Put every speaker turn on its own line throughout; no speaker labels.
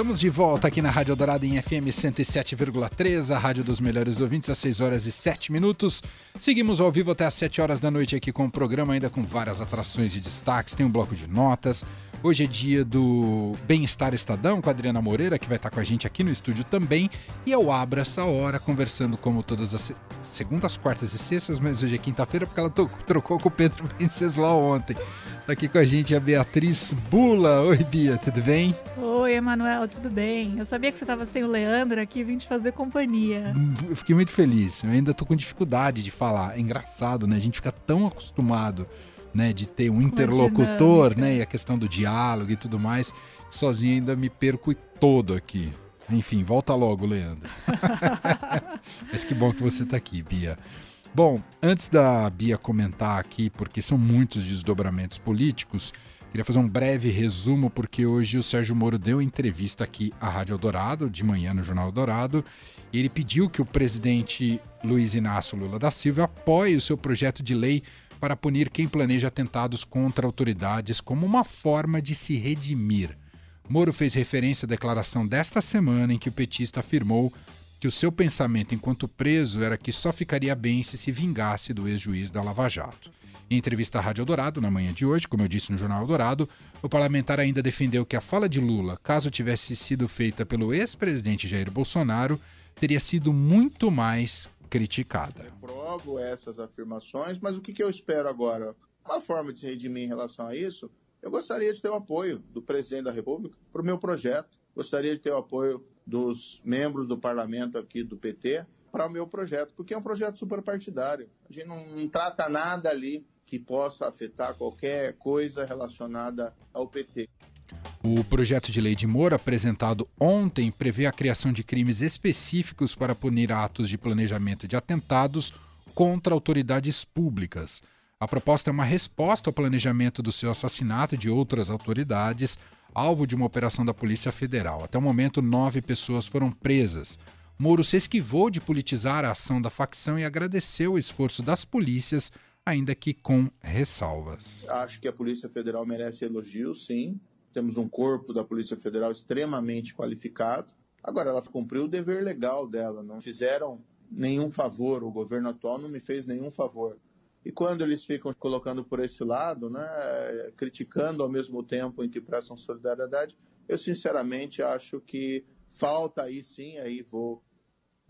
Estamos de volta aqui na Rádio Dourado em FM 107,3, a rádio dos melhores ouvintes, às 6 horas e 7 minutos. Seguimos ao vivo até às 7 horas da noite aqui com o programa, ainda com várias atrações e destaques. Tem um bloco de notas. Hoje é dia do Bem-Estar Estadão com a Adriana Moreira, que vai estar com a gente aqui no estúdio também. E eu abro essa hora conversando como todas as segundas, quartas e sextas, mas hoje é quinta-feira porque ela trocou com o Pedro Venceslau ontem. Tá aqui com a gente a Beatriz Bula. Oi, Bia, tudo bem?
Oi, Emanuel, tudo bem? Eu sabia que você estava sem o Leandro aqui, vim te fazer companhia.
Eu fiquei muito feliz. Eu ainda tô com dificuldade de falar. É engraçado, né? A gente fica tão acostumado, né, de ter um interlocutor, né, e a questão do diálogo e tudo mais. Sozinho ainda me perco todo aqui. Enfim, volta logo, Leandro. Mas que bom que você está aqui, Bia. Bom, antes da Bia comentar aqui, porque são muitos desdobramentos políticos, queria fazer um breve resumo, porque hoje o Sérgio Moro deu entrevista aqui à Rádio Eldorado, de manhã no Jornal Eldorado, e ele pediu que o presidente Luiz Inácio Lula da Silva apoie o seu projeto de lei para punir quem planeja atentados contra autoridades como uma forma de se redimir. Moro fez referência à declaração desta semana em que o petista afirmou que o seu pensamento enquanto preso era que só ficaria bem se se vingasse do ex-juiz da Lava Jato. Em entrevista à Rádio Eldorado, na manhã de hoje, como eu disse no Jornal Eldorado, o parlamentar ainda defendeu que a fala de Lula, caso tivesse sido feita pelo ex-presidente Jair Bolsonaro, teria sido muito mais criticada.
Eu provo essas afirmações, mas o que, eu espero agora? Uma forma de se redimir em relação a isso, eu gostaria de ter o apoio do presidente da República para o meu projeto, gostaria de ter o apoio dos membros do parlamento aqui do PT para o meu projeto, porque é um projeto superpartidário. A gente não, não trata nada ali que possa afetar qualquer coisa relacionada ao PT.
O projeto de lei de Moro, apresentado ontem, prevê a criação de crimes específicos para punir atos de planejamento de atentados contra autoridades públicas. A proposta é uma resposta ao planejamento do seu assassinato de outras autoridades, alvo de uma operação da Polícia Federal. Até o momento, nove pessoas foram presas. Moro se esquivou de politizar a ação da facção e agradeceu o esforço das polícias, ainda que com ressalvas.
Acho que a Polícia Federal merece elogio, sim. Temos um corpo da Polícia Federal extremamente qualificado. Agora, ela cumpriu o dever legal dela, não fizeram nenhum favor, o governo atual não me fez nenhum favor. E quando eles ficam colocando por esse lado, né, criticando ao mesmo tempo em que prestam solidariedade, eu sinceramente acho que falta aí sim, aí vou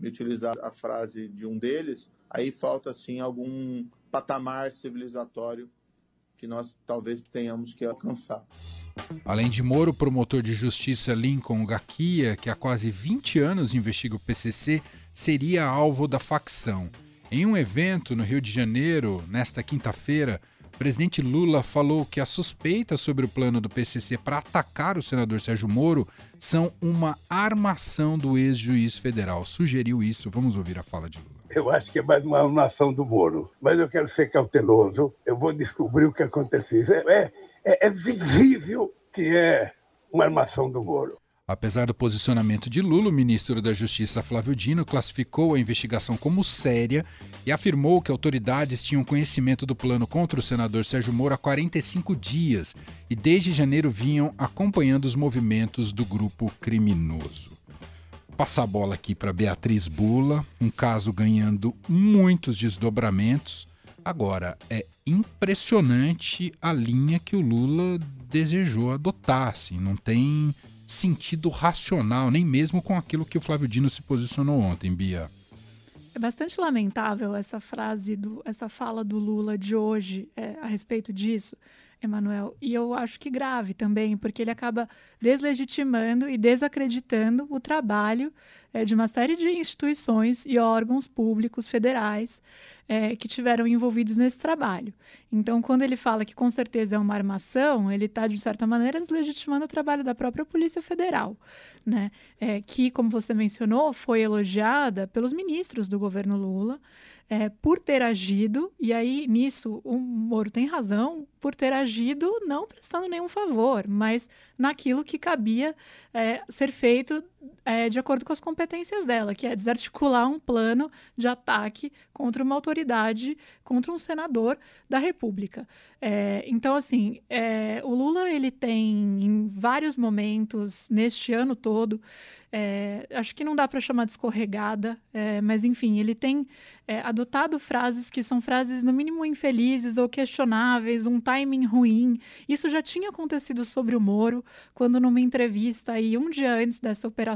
utilizar a frase de um deles, aí falta sim algum patamar civilizatório que nós talvez tenhamos que alcançar.
Além de Moro, o promotor de justiça Lincoln Gaquia, que há quase 20 anos investiga o PCC, seria alvo da facção. Em um evento no Rio de Janeiro, nesta quinta-feira, o presidente Lula falou que as suspeitas sobre o plano do PCC para atacar o senador Sérgio Moro são uma armação do ex-juiz federal. Sugeriu isso. Vamos ouvir a fala de Lula.
Eu acho que é mais uma armação do Moro, mas eu quero ser cauteloso. Eu vou descobrir o que aconteceu. É, é, é visível que é uma armação do Moro.
Apesar do posicionamento de Lula, o ministro da Justiça Flávio Dino classificou a investigação como séria e afirmou que autoridades tinham conhecimento do plano contra o senador Sérgio Moro há 45 dias e desde janeiro vinham acompanhando os movimentos do grupo criminoso. Passar a bola aqui para Beatriz Bula, um caso ganhando muitos desdobramentos. Agora, é impressionante a linha que o Lula desejou adotar, assim, não tem sentido racional, nem mesmo com aquilo que o Flávio Dino se posicionou ontem, Bia.
É bastante lamentável essa frase, do, essa fala do Lula de hoje é, a respeito disso, Emanuel. E eu acho que grave também, porque ele acaba deslegitimando e desacreditando o trabalho é, de uma série de instituições e órgãos públicos federais é, que tiveram envolvidos nesse trabalho. Então, quando ele fala que com certeza é uma armação, ele está, de certa maneira, deslegitimando o trabalho da própria Polícia Federal, né? É, que, como você mencionou, foi elogiada pelos ministros do governo Lula é, por ter agido, e aí nisso o Moro tem razão, por ter agido não prestando nenhum favor, mas naquilo que cabia é, ser feito é, de acordo com as competências dela, que é desarticular um plano de ataque contra uma autoridade, contra um senador da República. É, então, assim, é, o Lula ele tem em vários momentos neste ano todo é, acho que não dá para chamar de escorregada, é, mas enfim, ele tem é, adotado frases que são frases no mínimo infelizes ou questionáveis, um timing ruim. Isso já tinha acontecido sobre o Moro, quando numa entrevista aí um dia antes dessa operação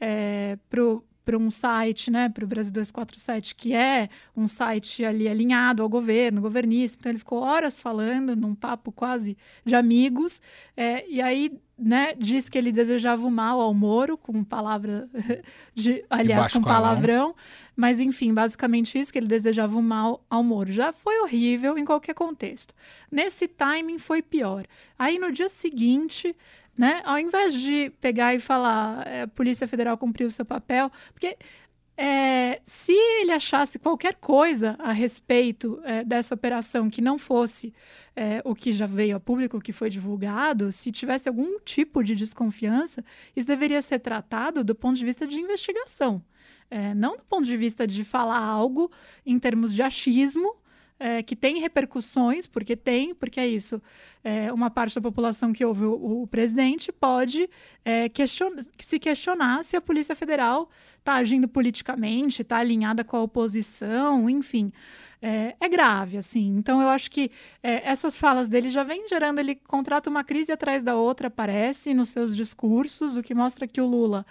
é, pro para um site, né, para o Brasil 247, que é um site ali alinhado ao governo, governista. Então ele ficou horas falando, num papo quase de amigos, é, e aí né, diz que ele desejava o mal ao Moro, com palavra de, aliás, com palavrão, mas enfim, basicamente isso, que ele desejava o mal ao Moro. Já foi horrível em qualquer contexto. Nesse timing foi pior. Aí no dia seguinte, né, ao invés de pegar e falar, é, a Polícia Federal cumpriu o seu papel, porque é, se ele achasse qualquer coisa a respeito é, dessa operação que não fosse é, o que já veio a público, o que foi divulgado, se tivesse algum tipo de desconfiança, isso deveria ser tratado do ponto de vista de investigação. É, não do ponto de vista de falar algo em termos de achismo é, que tem repercussões, porque tem, porque é isso. É, uma parte da população que ouve o, o presidente pode é, se questionar se a Polícia Federal está agindo politicamente, está alinhada com a oposição, enfim. É, é, grave, assim. Então, eu acho que é, essas falas dele já vêm gerando, ele contrata uma crise atrás da outra, aparece nos seus discursos, o que mostra que o Lula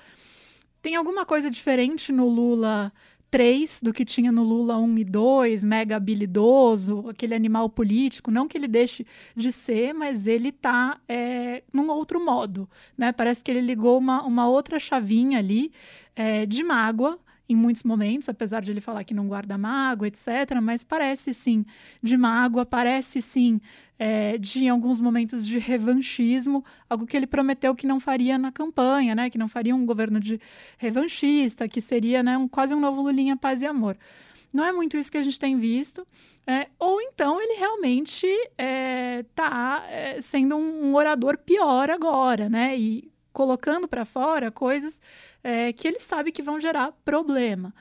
tem alguma coisa diferente no Lula 3 do que tinha no Lula 1 e 2, mega habilidoso, aquele animal político. Não que ele deixe de ser, mas ele está é, num outro modo. Né? Parece que ele ligou uma, uma outra chavinha ali é, de mágoa em muitos momentos, apesar de ele falar que não guarda mágoa, etc. Mas parece sim de mágoa, parece sim é, de em alguns momentos de revanchismo, algo que ele prometeu que não faria na campanha, né? Que não faria um governo de revanchista, que seria né, um, quase um novo Lulinha Paz e Amor. Não é muito isso que a gente tem visto. É, ou então ele realmente está é, é, sendo um, um orador pior agora, né? E colocando para fora coisas é, que ele sabe que vão gerar problema.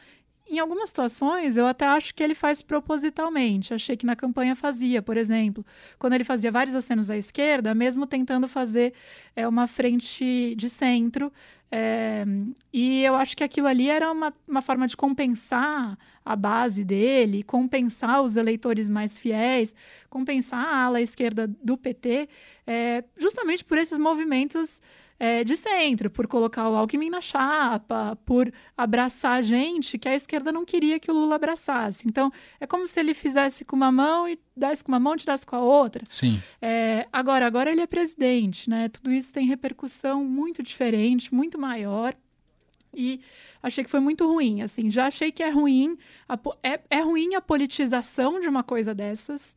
Em algumas situações, eu até acho que ele faz propositalmente. Achei que na campanha fazia, por exemplo, quando ele fazia vários acenos à esquerda, mesmo tentando fazer é, uma frente de centro. É, e eu acho que aquilo ali era uma, uma forma de compensar a base dele, compensar os eleitores mais fiéis, compensar a ala esquerda do PT, é, justamente por esses movimentos é, de centro, por colocar o Alckmin na chapa, por abraçar gente que a esquerda não queria que o Lula abraçasse. Então, é como se ele fizesse com uma mão e desse com uma mão e tirasse com a outra.
Sim.
É, agora, agora ele é presidente, né? Tudo isso tem repercussão muito diferente, muito maior. E achei que foi muito ruim, assim. Já achei que é ruim, a, é, é ruim a politização de uma coisa dessas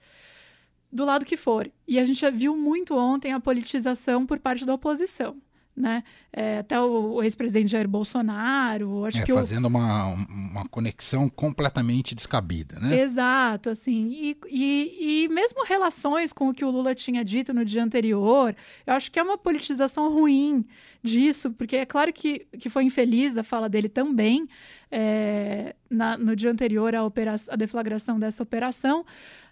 do lado que for. E a gente já viu muito ontem a politização por parte da oposição né? É, até o, o ex-presidente Jair Bolsonaro, acho
é,
que
fazendo uma, uma conexão completamente descabida, né?
Exato, assim, e, e, e, mesmo relações com o que o Lula tinha dito no dia anterior, eu acho que é uma politização ruim disso, porque é claro que, que foi infeliz a fala dele também é, na, no dia anterior à, operação, à deflagração dessa operação,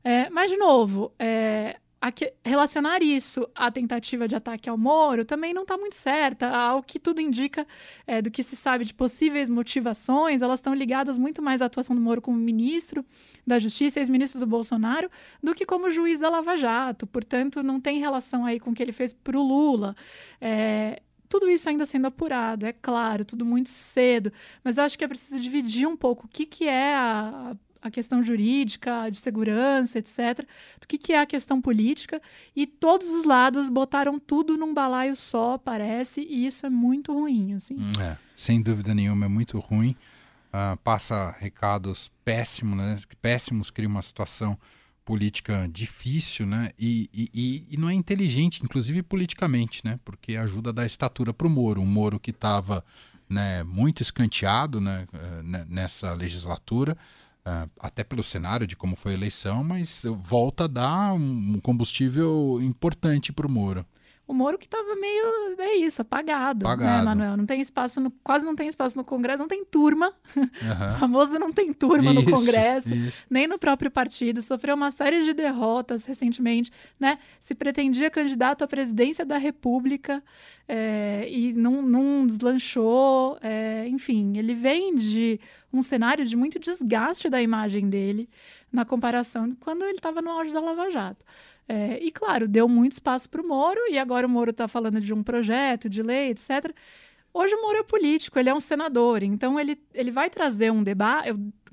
é, mas de novo, é, que, relacionar isso à tentativa de ataque ao Moro também não está muito certa. Ao que tudo indica é, do que se sabe de possíveis motivações, elas estão ligadas muito mais à atuação do Moro como ministro da Justiça, ex-ministro do Bolsonaro, do que como juiz da Lava Jato. Portanto, não tem relação aí com o que ele fez para o Lula. É, tudo isso ainda sendo apurado, é claro, tudo muito cedo, mas eu acho que é preciso dividir um pouco o que, que é a, a questão jurídica, de segurança, etc., do que, que é a questão política, e todos os lados botaram tudo num balaio só, parece, e isso é muito ruim. Assim. Hum,
é, sem dúvida nenhuma, é muito ruim. Uh, passa recados péssimos, né? Péssimos, cria uma situação política difícil, né? E, e, e, não é inteligente, inclusive politicamente, né? Porque ajuda a dar estatura para o Moro. Um Moro que estava né, muito escanteado né, eh, nessa legislatura, até pelo cenário de como foi a eleição, mas volta a dar um combustível importante para o Moro.
O Moro que estava meio, é isso, apagado, né, apagado. né, Manuel? Não tem espaço, no, quase não tem espaço no Congresso, não tem turma. Uhum. o famoso não tem turma isso, no Congresso, isso. nem no próprio partido. Sofreu uma série de derrotas recentemente, né? Se pretendia candidato à presidência da República é, e não, não deslanchou. É, enfim, ele vem de um cenário de muito desgaste da imagem dele na comparação quando ele estava no auge da Lava Jato. É, e, claro, deu muito espaço para o Moro, e agora o Moro está falando de um projeto de lei, etc. Hoje o Moro é político, ele é um senador, então ele, ele vai trazer um debate,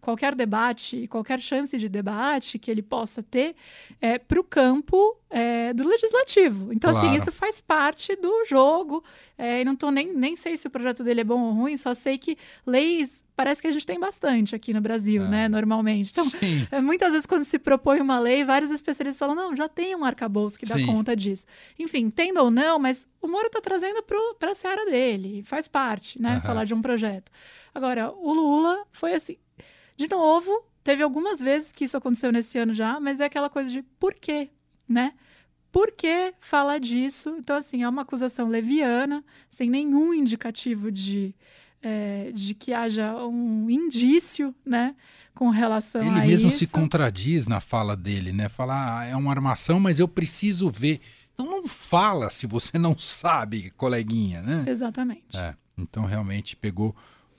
qualquer debate, qualquer chance de debate que ele possa ter é, para o campo é, do legislativo. Então, assim, claro. assim, isso faz parte do jogo. É, e não tô nem, nem sei se o projeto dele é bom ou ruim, só sei que leis parece que a gente tem bastante aqui no Brasil, é. né, normalmente. Então, é, muitas vezes quando se propõe uma lei, vários especialistas falam, não, já tem um arcabouço que dá Sim. conta disso. Enfim, tendo ou não, mas o Moro está trazendo para a seara dele, faz parte, né, uhum. falar de um projeto. Agora, o Lula foi assim, de novo, teve algumas vezes que isso aconteceu nesse ano já, mas é aquela coisa de por quê, né? Por que falar disso? Então, assim, é uma acusação leviana, sem nenhum indicativo de é, de que haja um indício, né, com relação
Ele
a
isso. Ele mesmo se contradiz na fala dele, né? Fala, ah, é uma armação, mas eu preciso ver. Então não fala se você não sabe, coleguinha, né?
Exatamente.
É, então realmente pegou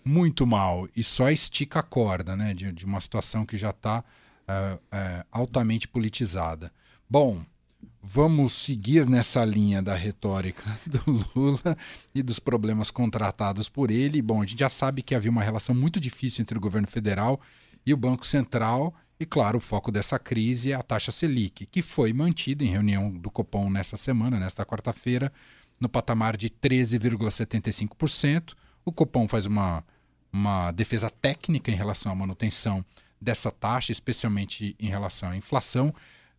muito mal e só estica a corda, né? De, de uma situação que já está é, é, altamente politizada. Bom, Vamos seguir nessa linha da retórica do Lula e dos problemas contratados por ele. Bom, a gente já sabe que havia uma relação muito difícil entre o governo federal e o Banco Central. E, claro, o foco dessa crise é a taxa Selic, que foi mantida em reunião do Copom nessa semana, nesta quarta-feira, no patamar de 13,75%. O Copom faz uma, uma defesa técnica em relação à manutenção dessa taxa, especialmente em relação à inflação.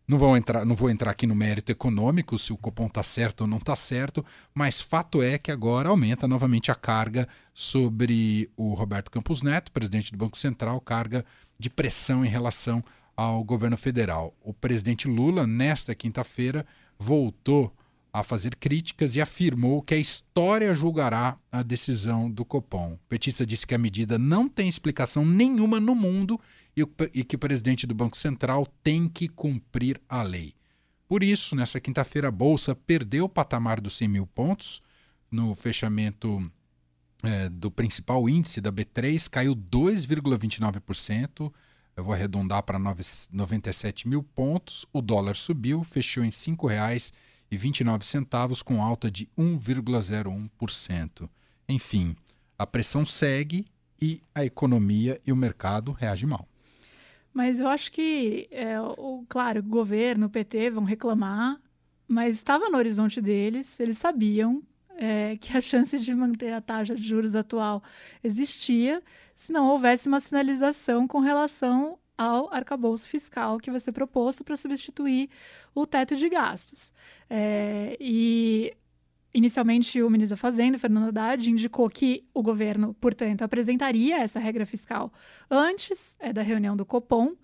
Não vou entrar, não vou entrar aqui no mérito econômico, se o Copom está certo ou não está certo, mas fato é que agora aumenta novamente a carga sobre o Roberto Campos Neto, presidente do Banco Central, carga de pressão em relação ao governo federal. O presidente Lula, nesta quinta-feira, voltou a fazer críticas e afirmou que a história julgará a decisão do Copom. O petista disse que a medida não tem explicação nenhuma no mundo e, que o presidente do Banco Central tem que cumprir a lei. Por isso, nessa quinta-feira, a Bolsa perdeu o patamar dos 100 mil pontos. No fechamento é, do principal índice da B3, caiu 2,29%. Eu vou arredondar para 97 mil pontos. O dólar subiu, fechou em R$ 5,29, com alta de 1,01%. Enfim, a pressão segue e a economia e o mercado reagem mal.
Mas eu acho que, é, o, claro, o governo, o PT vão reclamar, mas estava no horizonte deles, eles sabiam é, que a chance de manter a taxa de juros atual existia se não houvesse uma sinalização com relação ao arcabouço fiscal que vai ser proposto para substituir o teto de gastos. É, e Inicialmente, o ministro da Fazenda, Fernando Haddad, indicou que o governo, portanto, apresentaria essa regra fiscal antes é, da reunião do Copom,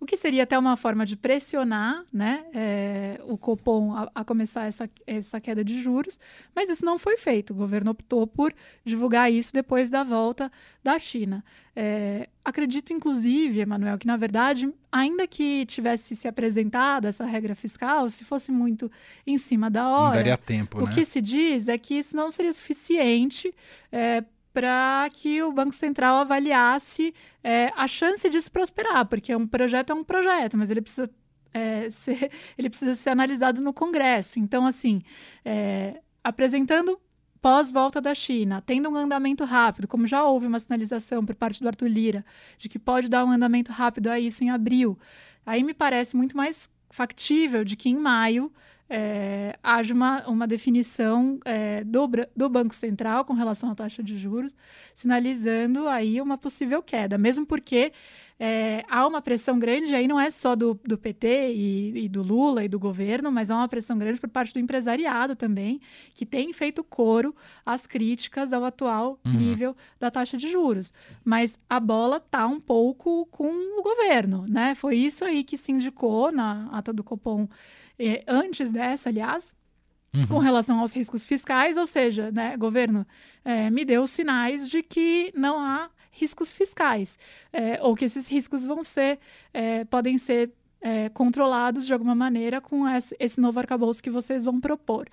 o que seria até uma forma de pressionar né, é, o Copom a, a, começar essa, essa queda de juros, mas isso não foi feito. O governo optou por divulgar isso depois da volta da China. É, acredito, inclusive, Emanuel, que na verdade, ainda que tivesse se apresentado essa regra fiscal, se fosse muito em cima da hora, não
daria tempo,
o
né?
que se diz é que isso não seria suficiente. É, para que o Banco Central avaliasse é, a chance disso prosperar, porque um projeto é um projeto, mas ele precisa, é, ser, ele precisa ser analisado no Congresso. Então, assim, é, apresentando pós-volta da China, tendo um andamento rápido, como já houve uma sinalização por parte do Arthur Lira, de que pode dar um andamento rápido a isso em abril, aí me parece muito mais factível de que em maio é, haja uma, uma definição é, do, do Banco Central com relação à taxa de juros, sinalizando aí uma possível queda, mesmo porque é, há uma pressão grande, aí não é só do, do PT e, e, do Lula e do governo, mas há uma pressão grande por parte do empresariado também, que tem feito coro às críticas ao atual uhum. nível da taxa de juros. Mas a bola está um pouco com o governo, né? Foi isso aí que se indicou na ata do Copom eh, antes dessa, aliás, uhum. com relação aos riscos fiscais, ou seja, né, governo, é, me deu sinais de que não há riscos fiscais, é, ou que esses riscos vão ser, é, podem ser é, controlados de alguma maneira com esse novo arcabouço que vocês vão propor.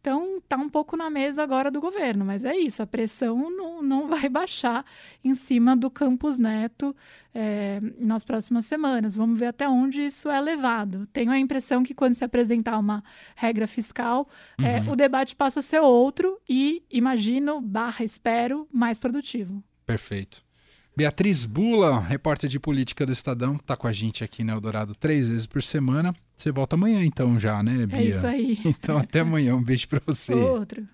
Então, está um pouco na mesa agora do governo, mas é isso, a pressão não, vai baixar em cima do Campos Neto é, nas próximas semanas. Vamos ver até onde isso é levado. Tenho a impressão que quando se apresentar uma regra fiscal, é, uhum. é, o debate passa a ser outro e, imagino, barra espero, mais produtivo.
Perfeito. Beatriz Bula, repórter de política do Estadão, está com a gente aqui na Eldorado três vezes por semana. Você volta amanhã então já, né, Bia?
É isso aí.
Então até amanhã. Um beijo para você.
Outro.